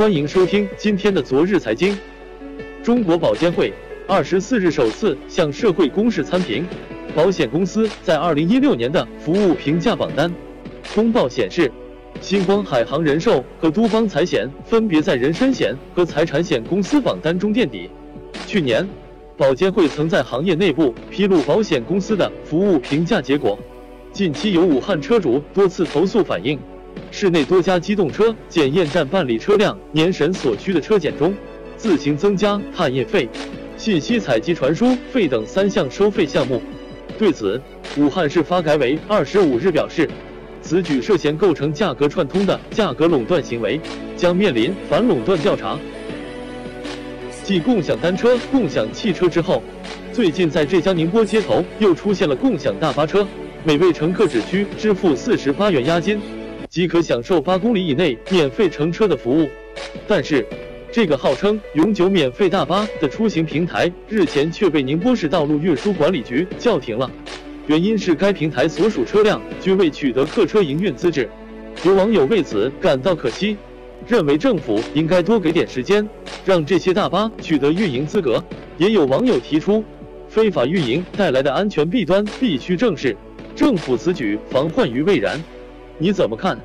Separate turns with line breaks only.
欢迎收听今天的昨日财经。中国保监会二十四日首次向社会公示参评保险公司在二零一六年的服务评价榜单。公报显示，星光海航人寿和都邦财险分别在人身险和财产险公司榜单中垫底。去年，保监会曾在行业内部披露保险公司的服务评价结果。近期有武汉车主多次投诉反映。市内多家机动车检验站办理车辆年审所需的车检中，自行增加探验费、信息采集传输费等三项收费项目。对此，武汉市发改委二十五日表示，此举涉嫌构成价格串通的价格垄断行为，将面临反垄断调查。继共享单车、共享汽车之后，最近在浙江宁波街头又出现了共享大巴车，每位乘客只需支付四十八元押金。即可享受八公里以内免费乘车的服务，但是，这个号称永久免费大巴的出行平台日前却被宁波市道路运输管理局叫停了，原因是该平台所属车辆均未取得客车营运资质。有网友为此感到可惜，认为政府应该多给点时间，让这些大巴取得运营资格。也有网友提出，非法运营带来的安全弊端必须正视，政府此举防患于未然。你怎么看？